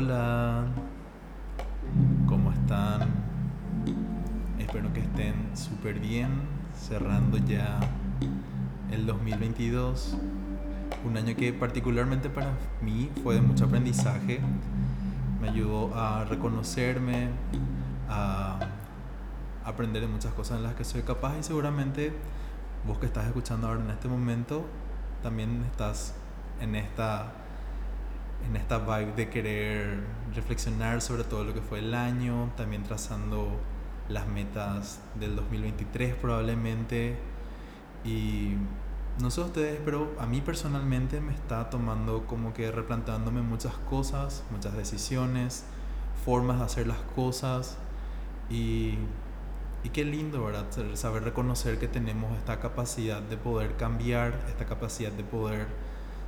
Hola, ¿cómo están? Espero que estén súper bien, cerrando ya el 2022, un año que particularmente para mí fue de mucho aprendizaje, me ayudó a reconocerme, a aprender de muchas cosas en las que soy capaz y seguramente vos que estás escuchando ahora en este momento también estás en esta en esta vibe de querer reflexionar sobre todo lo que fue el año, también trazando las metas del 2023 probablemente. Y no sé ustedes, pero a mí personalmente me está tomando como que replanteándome muchas cosas, muchas decisiones, formas de hacer las cosas. Y, y qué lindo, ¿verdad? Saber reconocer que tenemos esta capacidad de poder cambiar, esta capacidad de poder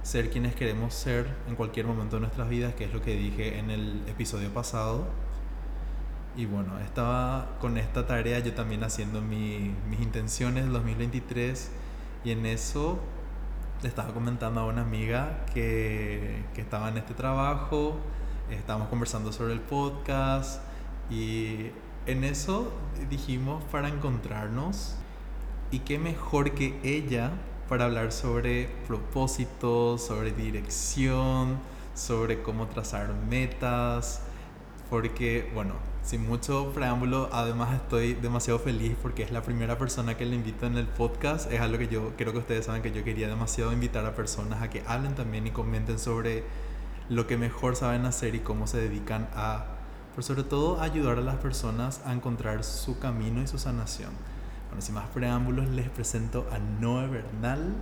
ser quienes queremos ser en cualquier momento de nuestras vidas, que es lo que dije en el episodio pasado. Y bueno, estaba con esta tarea yo también haciendo mi, mis intenciones del 2023 y en eso le estaba comentando a una amiga que, que estaba en este trabajo, estábamos conversando sobre el podcast y en eso dijimos para encontrarnos y qué mejor que ella para hablar sobre propósitos, sobre dirección, sobre cómo trazar metas, porque, bueno, sin mucho preámbulo, además estoy demasiado feliz porque es la primera persona que le invito en el podcast. Es algo que yo creo que ustedes saben que yo quería demasiado invitar a personas a que hablen también y comenten sobre lo que mejor saben hacer y cómo se dedican a, pero sobre todo, ayudar a las personas a encontrar su camino y su sanación. Bueno, sin más preámbulos, les presento a Noé Bernal.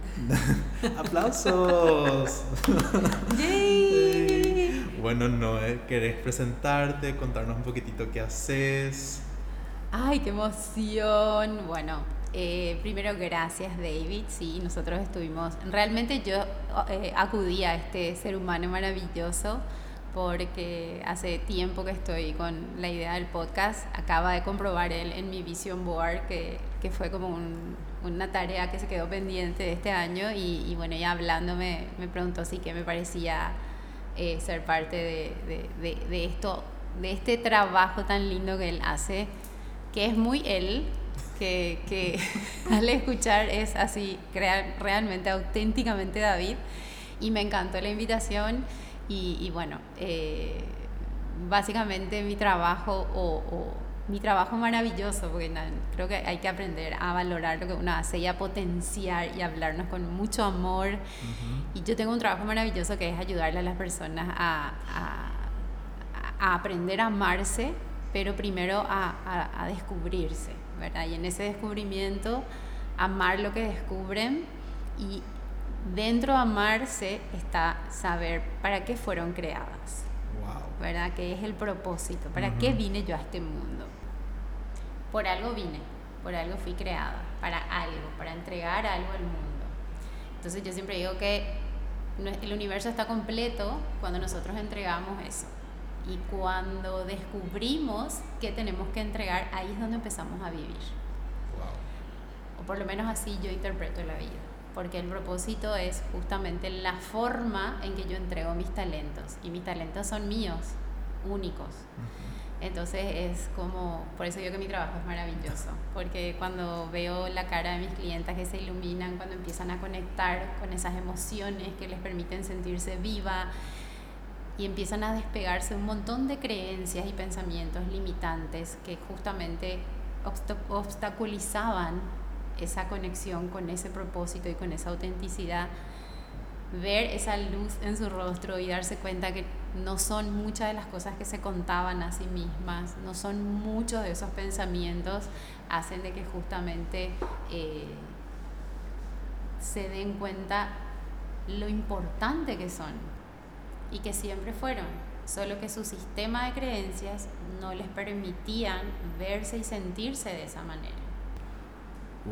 ¡Aplausos! ¡Yay! Bueno, Noé, ¿querés presentarte, contarnos un poquitito qué haces? ¡Ay, qué emoción! Bueno, eh, primero gracias David, sí, nosotros estuvimos, realmente yo eh, acudí a este ser humano maravilloso porque hace tiempo que estoy con la idea del podcast. Acaba de comprobar él en mi vision board que, que fue como un, una tarea que se quedó pendiente de este año y, bueno, ya hablando me, me preguntó si que me parecía eh, ser parte de, de, de, esto, de este trabajo tan lindo que él hace, que es muy él, que, que al escuchar es así, real, realmente, auténticamente David. Y me encantó la invitación. Y, bueno, eh, básicamente mi trabajo o, mi trabajo maravilloso, porque creo que hay que aprender a valorar lo que uno hace y a potenciar y hablarnos con mucho amor. Y yo tengo un trabajo maravilloso que es ayudarle a las personas a, a, aprender a amarse, pero primero a, a, descubrirse, ¿verdad? Y en ese descubrimiento, amar lo que descubren y dentro de amarse está saber para qué fueron creadas. ¿Verdad? ¿Qué es el propósito? ¿Para qué vine yo a este mundo? Por algo vine, por algo fui creada, para algo, para entregar algo al mundo. Entonces yo siempre digo que el universo está completo cuando nosotros entregamos eso. Y cuando descubrimos que tenemos que entregar, ahí es donde empezamos a vivir. O por lo menos así yo interpreto la vida porque el propósito es justamente la forma en que yo entrego mis talentos y mis talentos son míos, únicos. Entonces es como, por eso digo que mi trabajo es maravilloso, porque cuando veo la cara de mis clientes que se iluminan, cuando empiezan a conectar con esas emociones que les permiten sentirse viva y empiezan a despegarse un montón de creencias y pensamientos limitantes que justamente obstaculizaban esa conexión con ese propósito y con esa autenticidad, ver esa luz en su rostro y darse cuenta que no son muchas de las cosas que se contaban a sí mismas, no son muchos de esos pensamientos, hacen de que justamente eh, se den cuenta lo importante que son y que siempre fueron, solo que su sistema de creencias no les permitían verse y sentirse de esa manera.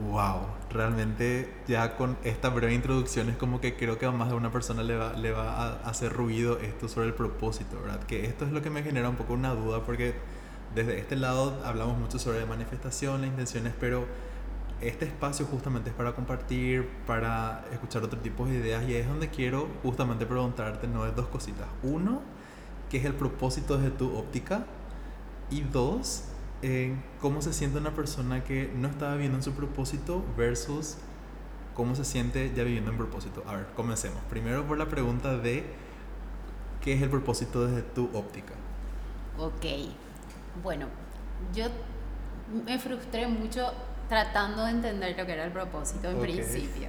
Wow, realmente ya con esta breve introducción es como que creo que a más de una persona le va, le va a hacer ruido esto sobre el propósito, ¿verdad? Que esto es lo que me genera un poco una duda porque desde este lado hablamos mucho sobre manifestación, las intenciones, pero este espacio justamente es para compartir, para escuchar otro tipo de ideas y es donde quiero justamente preguntarte, no es dos cositas. Uno, qué es el propósito desde tu óptica. Y dos, cómo se siente una persona que no estaba viviendo en su propósito versus cómo se siente ya viviendo en propósito. A ver, comencemos. Primero por la pregunta de qué es el propósito desde tu óptica. Ok, bueno, yo me frustré mucho tratando de entender lo que era el propósito en principio.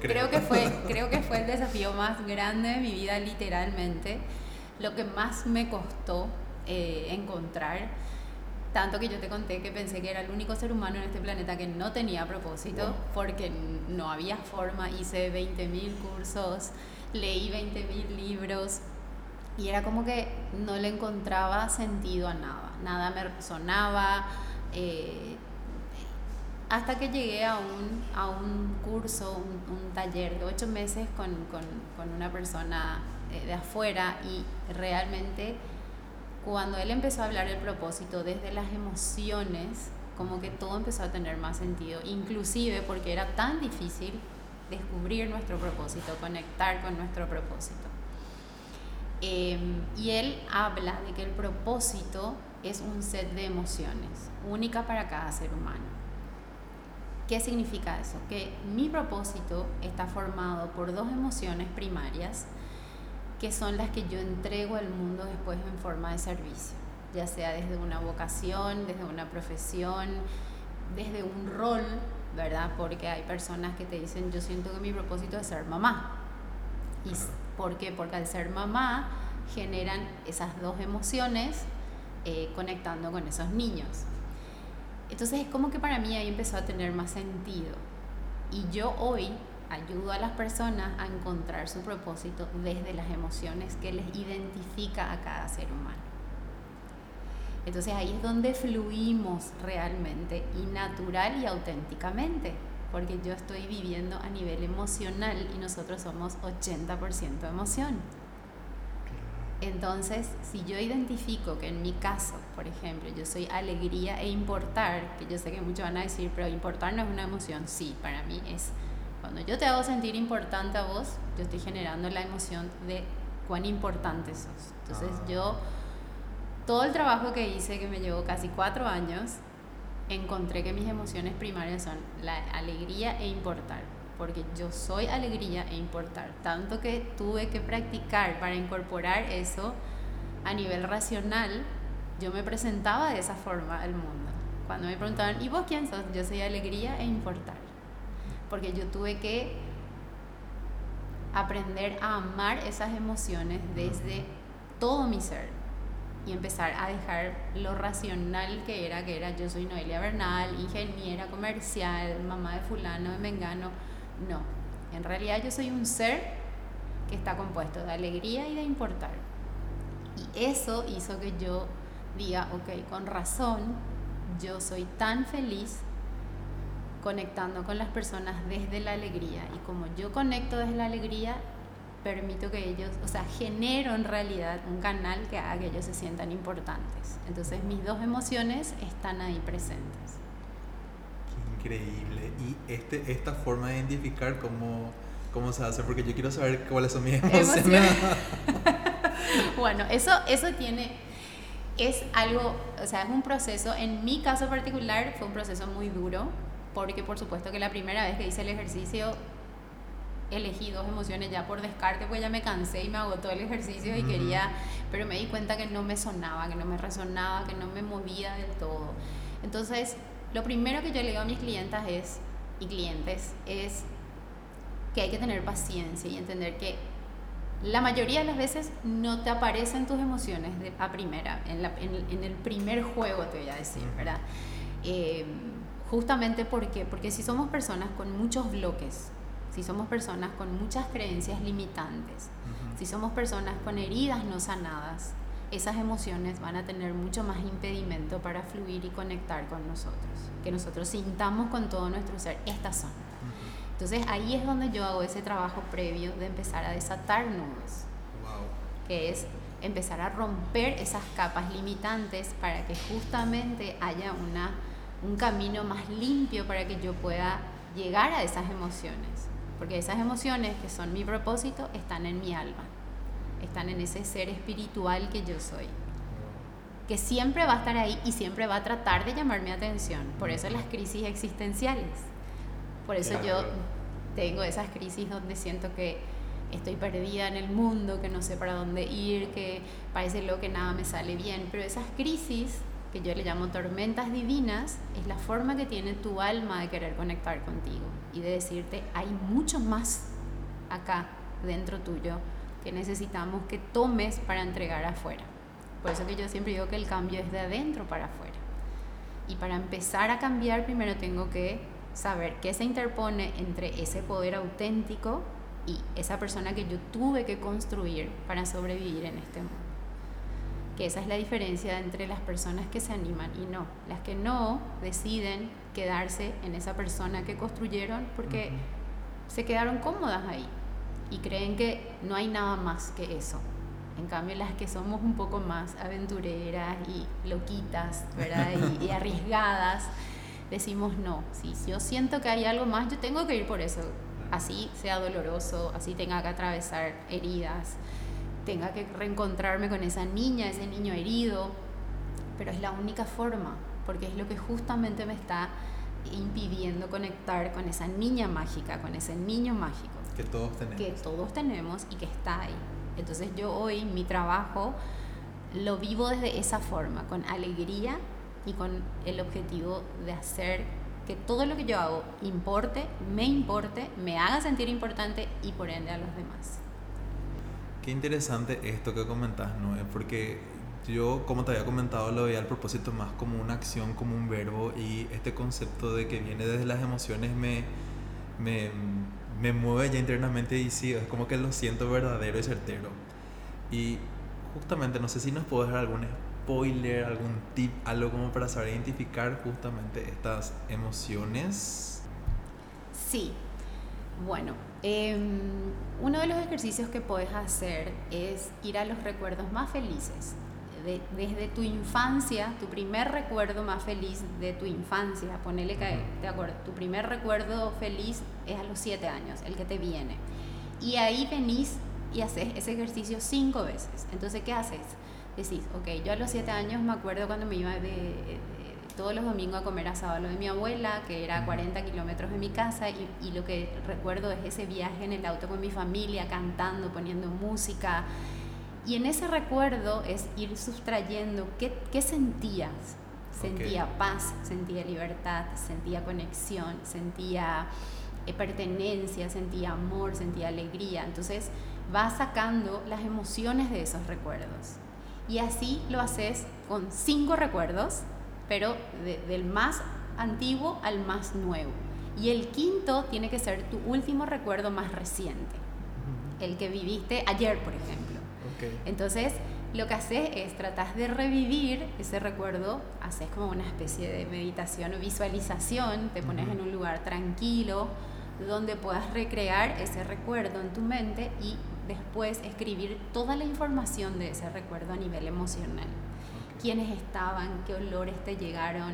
creo. que fue, creo que fue el desafío más grande de mi vida, literalmente. Lo que más me costó eh, encontrar. Tanto que yo te conté que pensé que era el único ser humano en este planeta que no tenía propósito, porque no había forma. Hice 20.000 cursos, leí 20.000 libros, y era como que no le encontraba sentido a nada, nada me resonaba. Eh, hasta que llegué a un, a un curso, un, taller de ocho meses con, con, con una persona eh, de afuera y realmente cuando él empezó a hablar del propósito desde las emociones, como que todo empezó a tener más sentido, inclusive porque era tan difícil descubrir nuestro propósito, conectar con nuestro propósito. Em, y él habla de que el propósito es un set de emociones, única para cada ser humano. ¿Qué significa eso? Que mi propósito está formado por dos emociones primarias que son las que yo entrego al mundo después en forma de servicio, ya sea desde una vocación, desde una profesión, desde un rol, ¿verdad? Porque hay personas que te dicen, yo siento que mi propósito es ser mamá. ¿Y por qué? Porque al ser mamá generan esas dos emociones eh, conectando con esos niños. Entonces es como que para mí ahí empezó a tener más sentido. Y yo hoy ayudo a las personas a encontrar su propósito desde las emociones que les identifica a cada ser humano. Entonces ahí es donde fluimos realmente y natural y auténticamente, porque yo estoy viviendo a nivel emocional y nosotros somos 80% emoción. Entonces, si yo identifico que en mi caso, por ejemplo, yo soy alegría e importar, que yo sé que muchos van a decir, pero importar no es una emoción, sí, para mí es cuando yo te hago sentir importante a vos, yo estoy generando la emoción de cuán importante sos. Entonces ah. yo, todo el trabajo que hice, que me llevó casi cuatro años, encontré que mis emociones primarias son la alegría e importar, porque yo soy alegría e importar, tanto que tuve que practicar para incorporar eso a nivel racional, yo me presentaba de esa forma al mundo. Cuando me preguntaban, ¿y vos quién sos? Yo soy alegría e importar porque yo tuve que aprender a amar esas emociones desde todo mi ser y empezar a dejar lo racional que era, que era yo soy Noelia Bernal, ingeniera comercial, mamá de fulano, de mengano. No, en realidad yo soy un ser que está compuesto de alegría y de importar. Y eso hizo que yo diga, ok, con razón, yo soy tan feliz conectando con las personas desde la alegría. Y como yo conecto desde la alegría, permito que ellos, o sea, genero en realidad un canal que haga que ellos se sientan importantes. Entonces mis dos emociones están ahí presentes. Qué increíble. Y este, esta forma de identificar cómo, cómo se hace, porque yo quiero saber cuáles son mis emociones. bueno, eso, eso tiene es algo, o sea, es un proceso, en mi caso particular fue un proceso muy duro, porque por supuesto que la primera vez que hice el ejercicio elegí dos emociones ya por descarte, pues ya me cansé y me agotó el ejercicio y quería, pero me di cuenta que no me sonaba, que no me resonaba, que no me movía del todo. Entonces, lo primero que yo le digo a mis clientas es, y clientes es que hay que tener paciencia y entender que la mayoría de las veces no te aparecen tus emociones de, a primera, en, en, el primer juego te voy a decir, ¿verdad? Eh, Justamente porque, porque si somos personas con muchos bloques, si somos personas con muchas creencias limitantes, si somos personas con heridas no sanadas, esas emociones van a tener mucho más impedimento para fluir y conectar con nosotros. Que nosotros sintamos con todo nuestro ser, estas son. Entonces ahí es donde yo hago ese trabajo previo de empezar a desatar nudos. Que es empezar a romper esas capas limitantes para que justamente haya una un camino más limpio para que yo pueda llegar a esas emociones. Porque esas emociones que son mi propósito están en mi alma. están en ese ser espiritual que yo soy que siempre va a estar ahí y siempre va a tratar de llamar mi atención. Por eso las crisis existenciales. Por eso yo tengo esas crisis donde siento que estoy perdida en el mundo, que no sé para dónde ir, que parece lo que nada me sale bien. Pero esas crisis, que yo le llamo tormentas divinas, es la forma que tiene tu alma de querer conectar contigo y de decirte, hay mucho más acá dentro tuyo que necesitamos que tomes para entregar afuera. Por eso que yo siempre digo que el cambio es de adentro para afuera. Y para empezar a cambiar, primero tengo que saber qué se interpone entre ese poder auténtico y esa persona que yo tuve que construir para sobrevivir en este mundo. Que esa es la diferencia entre las personas que se animan y no. Las que no deciden quedarse en esa persona que construyeron porque se quedaron cómodas ahí y creen que no hay nada más que eso. En cambio, las que somos un poco más aventureras y loquitas, ¿verdad? Y, arriesgadas, decimos no. Si yo siento que hay algo más, yo tengo que ir por eso. Así sea doloroso, así tenga que atravesar heridas, tenga que reencontrarme con esa niña, ese niño herido. Pero es la única forma, porque es lo que justamente me está impidiendo conectar con esa niña mágica, con ese niño mágico. Que todos tenemos. Que todos tenemos y que está ahí. Entonces yo hoy mi trabajo lo vivo desde esa forma, con alegría y con el objetivo de hacer que todo lo que yo hago importe, me importe, me haga sentir importante y por ende a los demás. Qué interesante esto que comentas, ¿no? Porque yo, como te había comentado, lo veía al propósito más como una acción, como un verbo y este concepto de que viene desde las emociones me, me me mueve ya internamente y sí, es como que lo siento verdadero y certero. Y justamente, no sé si nos puedes dar algún spoiler, algún tip, algo como para saber identificar justamente estas emociones. Sí, bueno, em, uno de los ejercicios que puedes hacer es ir a los recuerdos más felices desde tu infancia, tu primer recuerdo más feliz de tu infancia, ponele que, de acuerdo, tu primer recuerdo feliz es a los siete años, el que te viene. Y ahí venís y haces ese ejercicio cinco veces. Entonces, ¿qué haces? Decís, ok, yo a los siete años me acuerdo cuando me iba de, todos los domingos a comer asado lo de mi abuela, que era a 40 kilómetros de mi casa, y, y, lo que recuerdo es ese viaje en el auto con mi familia, cantando, poniendo música, y en ese recuerdo es ir sustrayendo qué, qué sentías. Sentía paz, sentía libertad, sentía conexión, sentía eh, pertenencia, sentía amor, sentía alegría. Entonces vas sacando las emociones de esos recuerdos. Y así lo haces con cinco recuerdos, pero del más antiguo al más nuevo. Y el quinto tiene que ser tu último recuerdo más reciente, el que viviste ayer, por ejemplo. Entonces, lo que haces es tratar de revivir ese recuerdo, haces como una especie de meditación o visualización, te pones en un lugar tranquilo donde puedas recrear ese recuerdo en tu mente y después escribir toda la información de ese recuerdo a nivel emocional. Quiénes estaban, qué olores te llegaron,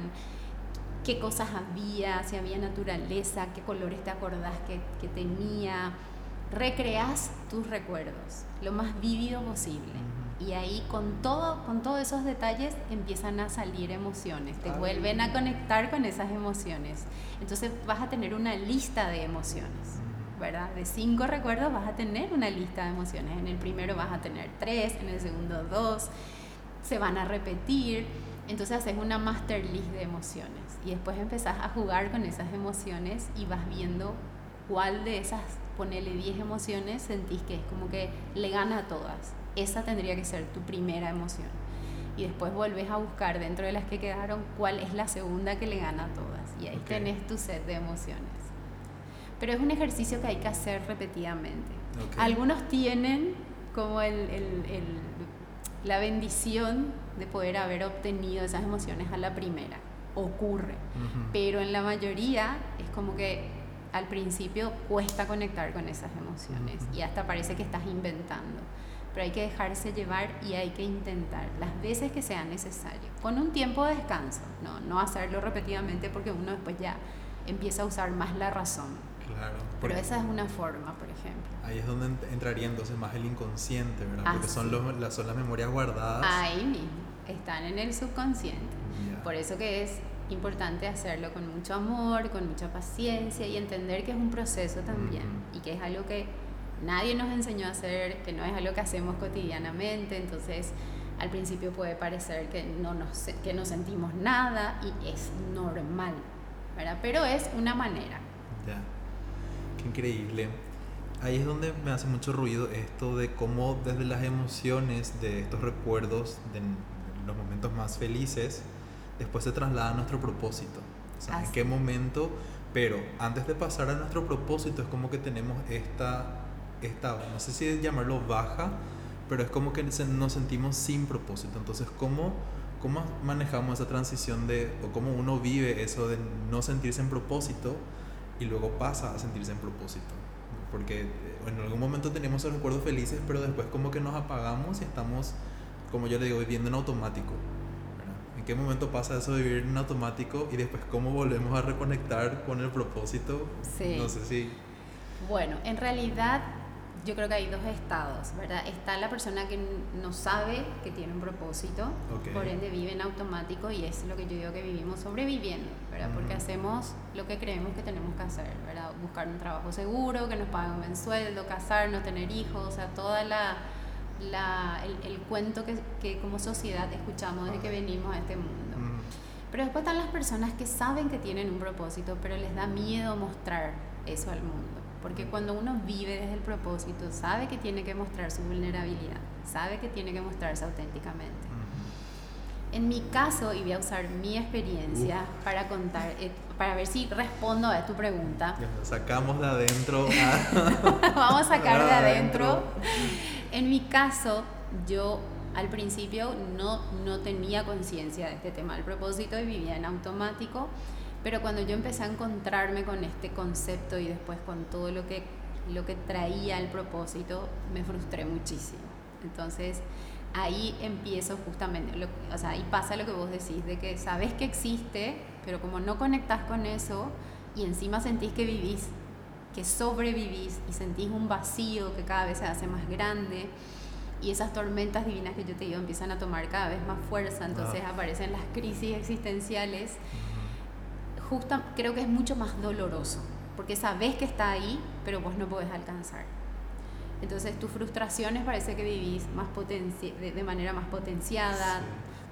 qué cosas había, si había naturaleza, qué colores te acordás que, que tenía, recreas tus recuerdos lo más vívido posible. Y ahí con todo, con todos esos detalles empiezan a salir emociones, te vuelven a conectar con esas emociones. Entonces vas a tener una lista de emociones, ¿verdad? De cinco recuerdos vas a tener una lista de emociones. En el primero vas a tener tres, en el segundo dos, se van a repetir. Entonces haces una master list de emociones y después empezás a jugar con esas emociones y vas viendo cuál de esas ponele 10 emociones, sentís que es como que le gana a todas. Esa tendría que ser tu primera emoción. Y después volvés a buscar dentro de las que quedaron cuál es la segunda que le gana a todas. Y ahí tenés tu set de emociones. Pero es un ejercicio que hay que hacer repetidamente. Algunos tienen como el, el, la bendición de poder haber obtenido esas emociones a la primera. Ocurre. Pero en la mayoría es como que al principio cuesta conectar con esas emociones y hasta parece que estás inventando. Pero hay que dejarse llevar y hay que intentar las veces que sea necesario, con un tiempo de descanso, no, no hacerlo repetidamente porque uno después ya empieza a usar más la razón. Claro. Pero esa es una forma, por ejemplo. Ahí es donde ent- entraría entonces más el inconsciente, ¿verdad? Ah, Porque son, sí. los, las, son las memorias guardadas. Ahí mismo, están en el subconsciente. Ya. Por eso que es importante hacerlo con mucho amor, con mucha paciencia y entender que es un proceso también Ujú. y que es algo que nadie nos enseñó a hacer, que no es algo que hacemos cotidianamente, entonces al principio puede parecer que no nos, que no sentimos nada y es normal, ¿verdad? Pero es una manera. Ya. Increíble. Ahí es donde me hace mucho ruido esto de cómo desde las emociones, de estos recuerdos, de los momentos más felices, después se traslada a nuestro propósito. O sea, en qué momento, pero antes de pasar a nuestro propósito es como que tenemos esta, esta no sé si llamarlo baja, pero es como que nos sentimos sin propósito. Entonces, ¿cómo, ¿cómo manejamos esa transición de, o cómo uno vive eso de no sentirse en propósito y luego pasa a sentirse en propósito? Porque eh, en algún momento tenemos esos recuerdos felices, pero después como que nos apagamos y estamos, como yo le digo, viviendo en automático. ¿En qué momento pasa eso de vivir en automático y después cómo volvemos a reconectar con el propósito? Sí. No sé si... Bueno, en realidad yo creo que hay dos estados, ¿verdad? Está la persona que no sabe que tiene un propósito, por ende vive en automático y es lo que yo digo que vivimos sobreviviendo, ¿verdad? Porque hacemos lo que creemos que tenemos que hacer, ¿verdad? Buscar un trabajo seguro, que nos paguen un buen sueldo, casarnos, tener hijos, o sea, toda la... la- el, el cuento que, que como sociedad escuchamos desde que venimos a este mundo. Pero después están las personas que saben que tienen un propósito, pero les da miedo mostrar eso al mundo. Porque cuando uno vive desde el propósito, sabe que tiene que mostrar su vulnerabilidad, sabe que tiene que mostrarse auténticamente. En mi caso, y voy a usar mi experiencia para contar, eh, para ver si respondo a tu pregunta, Sacamos de adentro a- vamos a sacar de Adentro. adentro. En mi caso, yo al principio no, no tenía conciencia de este tema del propósito y vivía en automático, pero cuando yo empecé a encontrarme con este concepto y después con todo lo que, lo que traía el propósito, me frustré muchísimo. Entonces, ahí empiezo justamente, lo- o sea, ahí pasa lo que vos decís, de que sabes que existe, pero como no conectás con eso y encima sentís que vivís que sobrevivís y sentís un vacío que cada vez se hace más grande y esas tormentas divinas que yo te digo empiezan a tomar cada vez más fuerza, entonces Ah. aparecen las crisis existenciales. Justa, creo que es mucho más doloroso, porque sabes que está ahí, pero vos no podés alcanzar. Entonces tus frustraciones parece que vivís más potenci- de, de manera más potenciada,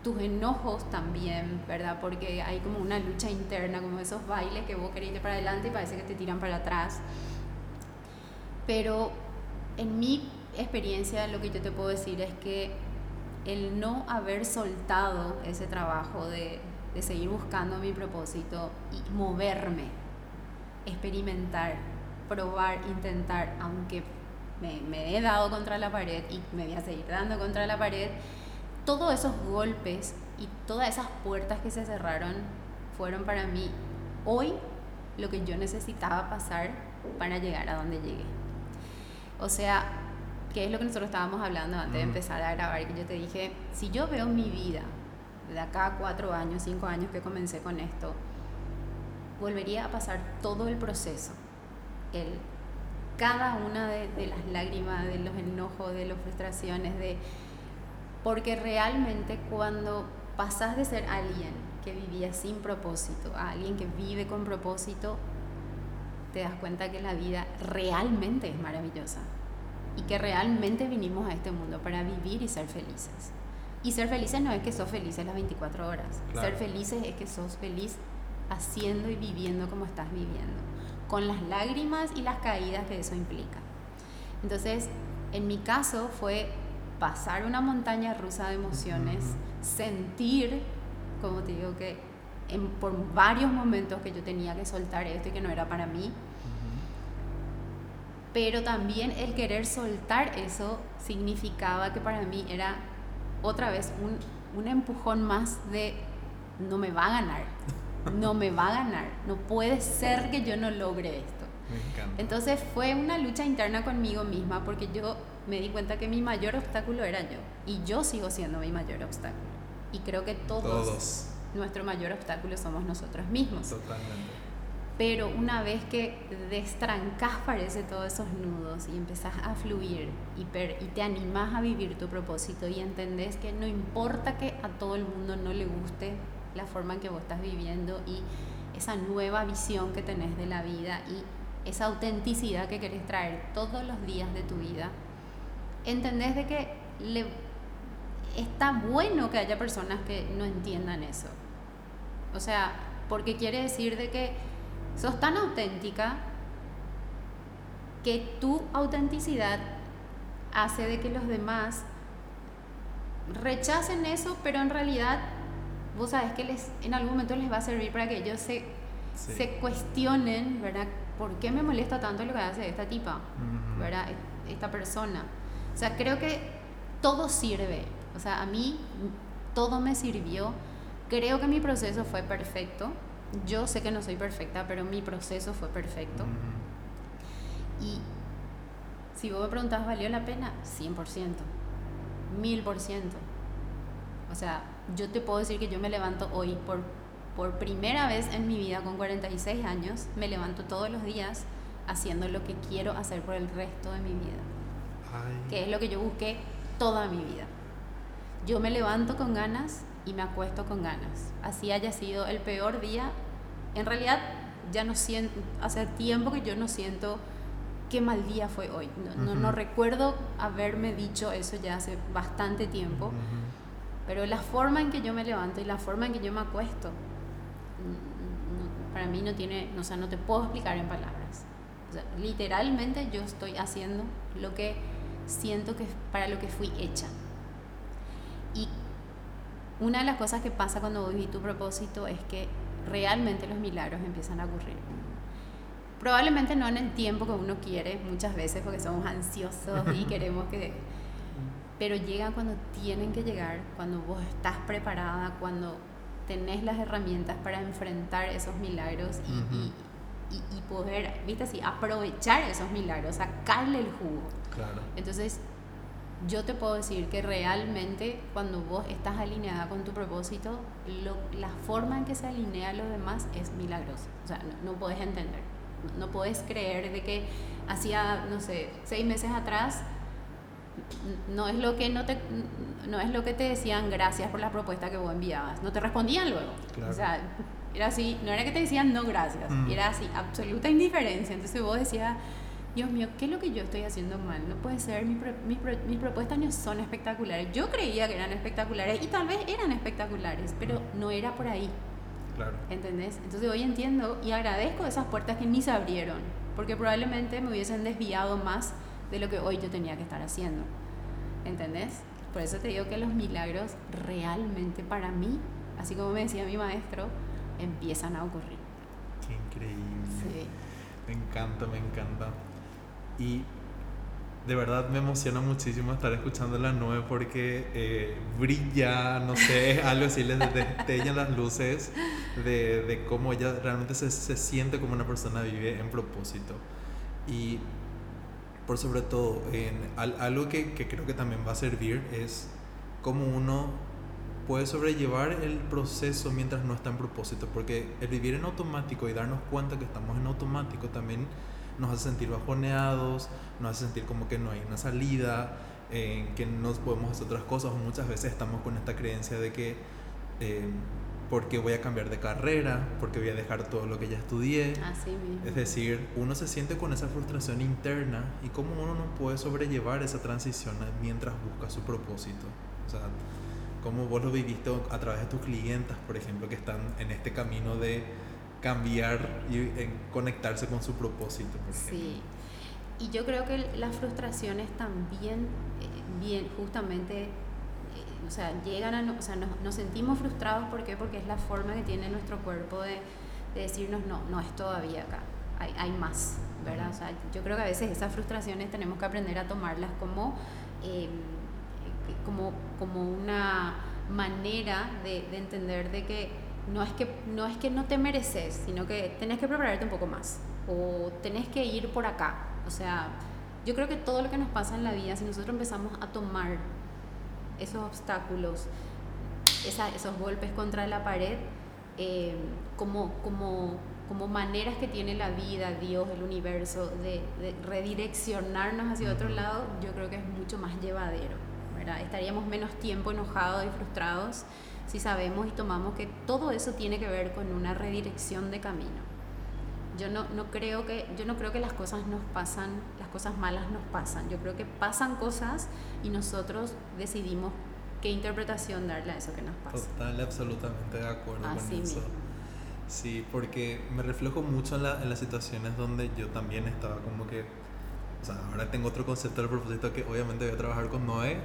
tus enojos también, ¿verdad? Porque hay como una lucha interna, como esos bailes que vos querés ir para adelante y parece que te tiran para atrás. Pero en mi experiencia lo que yo te puedo decir es que el no haber soltado ese trabajo de, de seguir buscando mi propósito y moverme, experimentar, probar, intentar, aunque me, me he dado contra la pared y me voy a seguir dando contra la pared, todos esos golpes y todas esas puertas que se cerraron fueron para mí hoy lo que yo necesitaba pasar para llegar a donde llegué. O sea, que es lo que nosotros estábamos hablando antes de empezar a grabar, que yo te dije, si yo veo mi vida de acá a cuatro años, cinco años que comencé con esto, volvería a pasar todo el proceso, el, cada una de, de las lágrimas, de los enojos, de las frustraciones, de porque realmente cuando pasas de ser alguien que vivía sin propósito a alguien que vive con propósito, te das cuenta que la vida realmente es maravillosa y que realmente vinimos a este mundo para vivir y ser felices. Y ser felices no es que sos felices las 24 horas, Claro. ser felices es que sos feliz haciendo y viviendo como estás viviendo, con las lágrimas y las caídas que eso implica. Entonces, en mi caso fue pasar una montaña rusa de emociones, sentir, como te digo, que en- por varios momentos que yo tenía que soltar esto y que no era para mí, pero también el querer soltar eso significaba que para mí era otra vez un, un empujón más de no me va a ganar, no me va a ganar, no puede ser que yo no logre esto. Me encanta. Entonces fue una lucha interna conmigo misma porque yo me di cuenta que mi mayor obstáculo era yo y yo sigo siendo mi mayor obstáculo. Y creo que todos, Todos. nuestro mayor obstáculo somos nosotros mismos. Totalmente. Pero una vez que destrancas, parece, todos esos nudos y empezás a fluir y, y te animás a vivir tu propósito y entendés que no importa que a todo el mundo no le guste la forma en que vos estás viviendo y esa nueva visión que tenés de la vida y esa autenticidad que querés traer todos los días de tu vida, entendés de que le, está bueno que haya personas que no entiendan eso. O sea, porque quiere decir de que sos tan auténtica que tu autenticidad hace de que los demás rechacen eso, pero en realidad vos sabes que les, en algún momento les va a servir para que ellos se, se cuestionen, ¿verdad? ¿Por qué me molesta tanto lo que hace esta tipa, ¿verdad? E, esta persona. O sea, creo que todo sirve. O sea, a mí todo me sirvió. Creo que mi proceso fue perfecto yo sé que no soy perfecta, pero mi proceso fue perfecto. Y si vos me preguntas, ¿valió la pena? 100%, 1000%. O sea, yo te puedo decir que yo me levanto hoy por, por primera vez en mi vida con 46 años, me levanto todos los días haciendo lo que quiero hacer por el resto de mi vida. Que es lo que yo busqué toda mi vida. Yo me levanto con ganas y me acuesto con ganas. Así haya sido el peor día, en realidad ya no siento, hace tiempo que yo no siento qué mal día fue hoy. No, no, recuerdo haberme dicho eso ya hace bastante tiempo, pero la forma en que yo me levanto y la forma en que yo me acuesto, para mí no tiene, o sea, no te puedo explicar en palabras. literalmente yo estoy haciendo lo que siento que para lo que fui hecha. Y una de las cosas que pasa cuando vivís tu propósito es que realmente los milagros empiezan a ocurrir. Probablemente no en el tiempo que uno quiere, muchas veces porque somos ansiosos y queremos que... Pero llegan cuando tienen que llegar, cuando vos estás preparada, cuando tenés las herramientas para enfrentar esos milagros y, y, y, poder, viste así, aprovechar esos milagros, sacarle el jugo. Claro. Entonces, yo te puedo decir que realmente cuando vos estás alineada con tu propósito, la forma en que se alinea a los demás es milagrosa. O sea, no, no puedes entender, no, puedes creer de que hacía, no sé, seis meses atrás no es lo que no te no es lo que te decían gracias por la propuesta que vos enviabas. No te respondían luego. O sea era así no era que te decían no gracias mm. era así absoluta indiferencia. Entonces vos decías Dios mío, ¿qué es lo que yo estoy haciendo mal? No puede ser, mis, mis, propuestas no son espectaculares. Yo creía que eran espectaculares y tal vez eran espectaculares, pero no era por ahí. Claro. ¿Entendés? Entonces hoy entiendo y agradezco esas puertas que ni se abrieron, porque probablemente me hubiesen desviado más de lo que hoy yo tenía que estar haciendo. ¿Entendés? Por eso te digo que los milagros realmente para mí, así como me decía mi maestro, empiezan a ocurrir. Qué increíble. Sí. Me encanta, me encanta. Y de verdad me emociona muchísimo estar escuchando la nube porque eh, brilla, no sé, algo así, les destellan las luces de, de, cómo ella realmente se, se, siente como una persona vive en propósito. Y por sobre todo, en, algo que, que creo que también va a servir es cómo uno puede sobrellevar el proceso mientras no está en propósito, porque el vivir en automático y darnos cuenta que estamos en automático también nos hace sentir bajoneados, nos hace sentir como que no hay una salida, en que no podemos hacer otras cosas, o muchas veces estamos con esta creencia de que eh, porque voy a cambiar de carrera, porque voy a dejar todo lo que ya estudié. Es decir, uno se siente con esa frustración interna y cómo uno no puede sobrellevar esa transición mientras busca su propósito. O sea, cómo vos lo viviste a través de tus clientas, por ejemplo, que están en este camino de cambiar y en conectarse con su propósito. sí, y yo creo que las frustraciones también, eh, bien, justamente, eh, o sea, llegan a, o sea, nos, sentimos frustrados, ¿por qué? Porque es la forma que tiene nuestro cuerpo de, de decirnos, no, no es todavía acá, hay, hay, más, ¿verdad? O sea, yo creo que a veces esas frustraciones tenemos que aprender a tomarlas como, em, como, como una manera de, de entender de que no es que no, es que no te mereces, sino que tenés que prepararte un poco más o tenés que ir por acá. O sea, yo creo que todo lo que nos pasa en la vida, si nosotros empezamos a tomar esos obstáculos, esos golpes contra la pared, eh, como, como como maneras que tiene la vida, Dios, el universo, de, de redireccionarnos hacia otro lado, yo creo que es mucho más llevadero. ¿verdad? Estaríamos menos tiempo enojados y frustrados si sabemos y tomamos que todo eso tiene que ver con una redirección de camino. Yo no, no, creo que, yo no creo que las cosas nos pasan, las cosas malas nos pasan. Yo creo que pasan cosas y nosotros decidimos qué interpretación darle a eso que nos pasa. Total, absolutamente de acuerdo Así con eso. mismo. Sí, porque me reflejo mucho en, la- en las situaciones donde yo también estaba como que, o sea, ahora tengo otro concepto del propósito que obviamente voy a trabajar con Noé,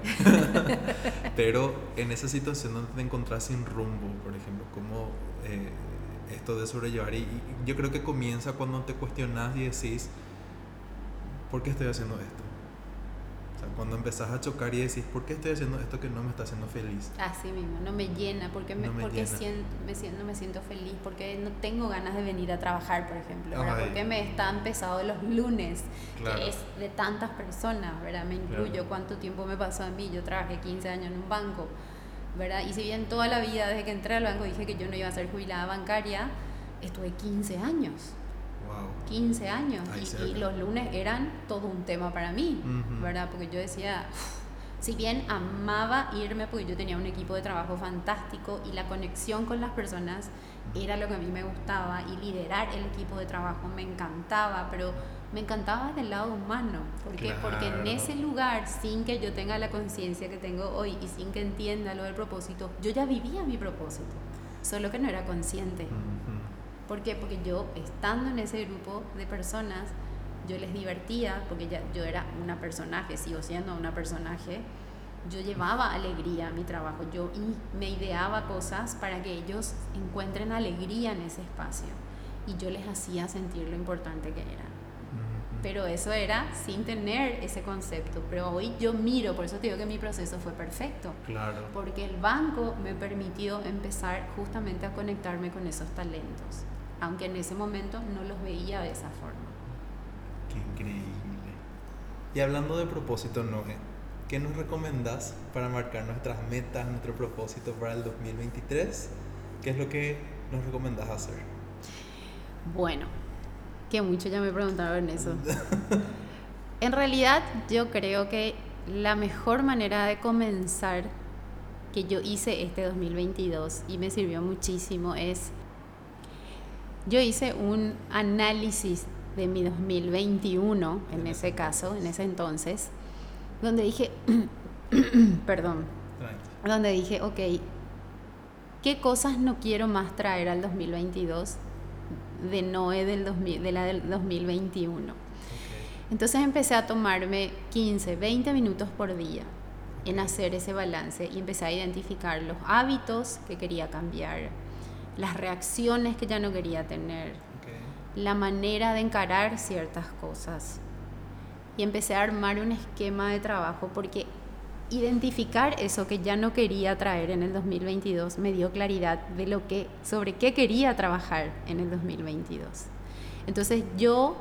pero en esa situación donde te encontrás sin rumbo, por ejemplo, como eh, esto de sobrellevar, y, y yo creo que comienza cuando te cuestionas y decís, ¿por qué estoy haciendo esto? O sea, cuando empezás a chocar y decís, ¿por qué estoy haciendo esto que no me está haciendo feliz? Así mismo, no me llena, porque, me, No me porque llena. siento, me siento, no me siento feliz, porque no tengo ganas de venir a trabajar, por ejemplo, porque me están pesados los lunes, Claro. que es de tantas personas, ¿verdad? Me incluyo, Claro. cuánto tiempo me pasó a mí, yo trabajé 15 años en un banco, ¿verdad? Y si bien toda la vida desde que entré al banco dije que yo no iba a ser jubilada bancaria, estuve 15 años. Wow. 15 años y- los lunes eran todo un tema para mí. ¿verdad? Porque yo decía, si bien amaba irme porque yo tenía un equipo de trabajo fantástico y la conexión con las personas era lo que a mí me gustaba y liderar el equipo de trabajo me encantaba, pero me encantaba del lado humano, porque porque en ese lugar sin que yo tenga la conciencia que tengo hoy y sin que entienda lo del propósito, yo ya vivía mi propósito, solo que no era consciente. ¿Por qué? Porque yo, estando en ese grupo de personas, yo les divertía, porque ya, yo era una personaje, sigo siendo una personaje, yo llevaba alegría a mi trabajo, yo me ideaba cosas para que ellos encuentren alegría en ese espacio y yo les hacía sentir lo importante que. Ujú. Pero eso era sin tener ese concepto, pero hoy yo miro, por eso te digo que mi proceso fue perfecto Claro. porque el banco me permitió empezar justamente a conectarme con esos talentos, aunque en ese momento no los veía de esa forma. Qué increíble. Y hablando de propósito, Noé, ¿qué nos recomendás para marcar nuestras metas, nuestro propósito para el 2023? ¿Qué es lo que nos recomendás hacer? Bueno, que mucho ya me preguntaron eso. En realidad yo creo que la mejor manera de comenzar que yo hice este 2022 y me sirvió muchísimo es, yo hice un análisis de mi 2021, en ese caso, en ese entonces, donde dije, perdón, donde dije, ok, ¿qué cosas no quiero más traer al 2022 de Noé del 2000 de la del 2021? Ok. Entonces empecé a tomarme 15, 20 minutos por día en hacer ese balance y empecé a identificar los hábitos que quería cambiar, las reacciones que ya no quería tener, la manera de encarar ciertas cosas. Y empecé a armar un esquema de trabajo porque identificar eso que ya no quería traer en el 2022 me dio claridad de lo que sobre qué quería trabajar en el 2022. Entonces yo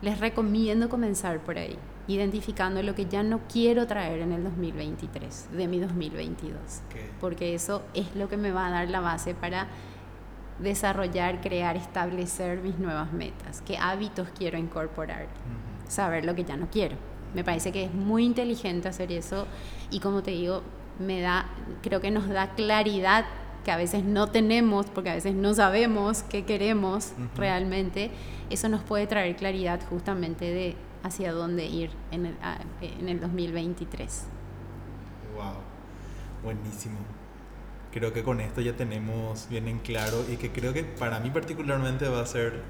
les recomiendo comenzar por ahí, identificando lo que ya no quiero traer en el 2023 de mi 2022 Ok. porque eso es lo que me va a dar la base para desarrollar, crear, establecer mis nuevas metas, qué hábitos quiero incorporar, saber lo que ya no quiero. Me parece que es muy inteligente hacer eso y como te digo, me da, creo que nos da claridad que a veces no tenemos, porque a veces no sabemos qué queremos realmente. Eso nos puede traer claridad justamente de hacia dónde ir en el, en el 2023. Wow. Buenísimo. Creo que con esto ya tenemos bien en claro y que creo que para mí particularmente va a ser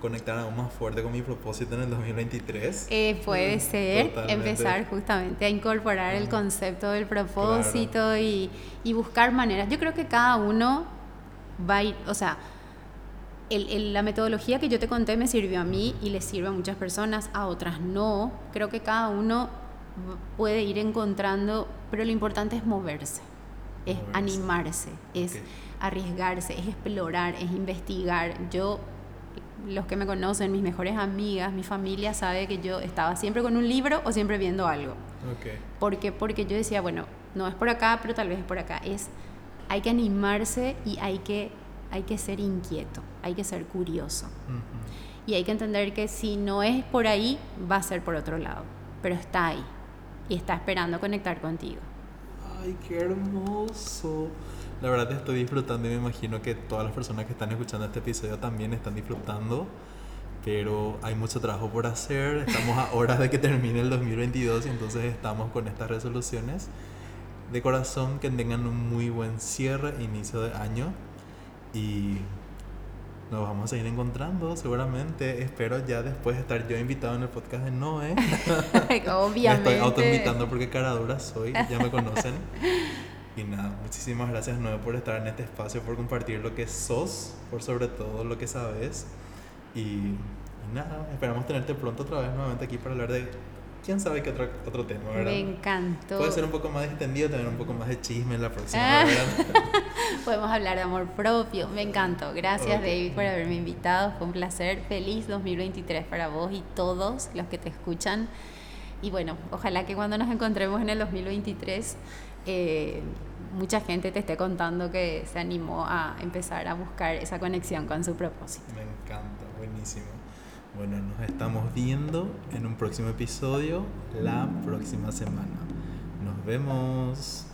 conectar aún más fuerte con mi propósito en el 2023. Eh, puede Mm, ser totalmente. empezar justamente a incorporar el concepto del propósito y, y buscar maneras. Yo creo que cada uno va a ir, o sea, el- el- la metodología que yo te conté me sirvió a mí y le sirve a muchas personas, a otras no. Creo que cada uno puede ir encontrando, pero lo importante es moverse, es Moverse. animarse, es arriesgarse, es explorar, es investigar. Yo, los que me conocen, mis mejores amigas, mi familia sabe que yo estaba siempre con un libro o siempre viendo algo. Ok. ¿Por qué? Porque yo decía, bueno, no es por acá, pero tal vez es por acá. Es, hay que animarse y hay que hay que ser inquieto, hay que ser curioso. Y hay que entender que si no es por ahí, va a ser por otro lado. Pero está ahí y está esperando conectar contigo. Ay, qué hermoso. La verdad estoy disfrutando y me imagino que todas las personas que están escuchando este episodio también están disfrutando. Pero hay mucho trabajo por hacer. Estamos a horas de que termine el 2022 y entonces estamos con estas resoluciones. De corazón que tengan un muy buen cierre, inicio de año. Y nos vamos a ir encontrando seguramente. Espero ya después estar yo invitado en el podcast de Noé. Obviamente. me estoy autoinvitando porque cara dura soy, ya me conocen. Y nada, muchísimas gracias Noé por estar en este espacio, por compartir lo que sos, por sobre todo lo que sabes. Y, y nada, esperamos tenerte pronto otra vez nuevamente aquí para hablar de quién sabe qué otro, otro tema, ¿verdad? Me encantó. Puede ser un poco más extendido, tener un poco más de chisme en la próxima, ¿verdad? Podemos hablar de amor propio. Me encantó. Gracias, David, por haberme invitado. Fue un placer. Feliz 2023 para vos y todos los que te escuchan. Y bueno, ojalá que cuando nos encontremos en el 2023, eh, mucha gente te esté contando que se animó a empezar a buscar esa conexión con su propósito. Me encanta, buenísimo. Bueno, nos estamos viendo en un próximo episodio la próxima semana. Nos vemos.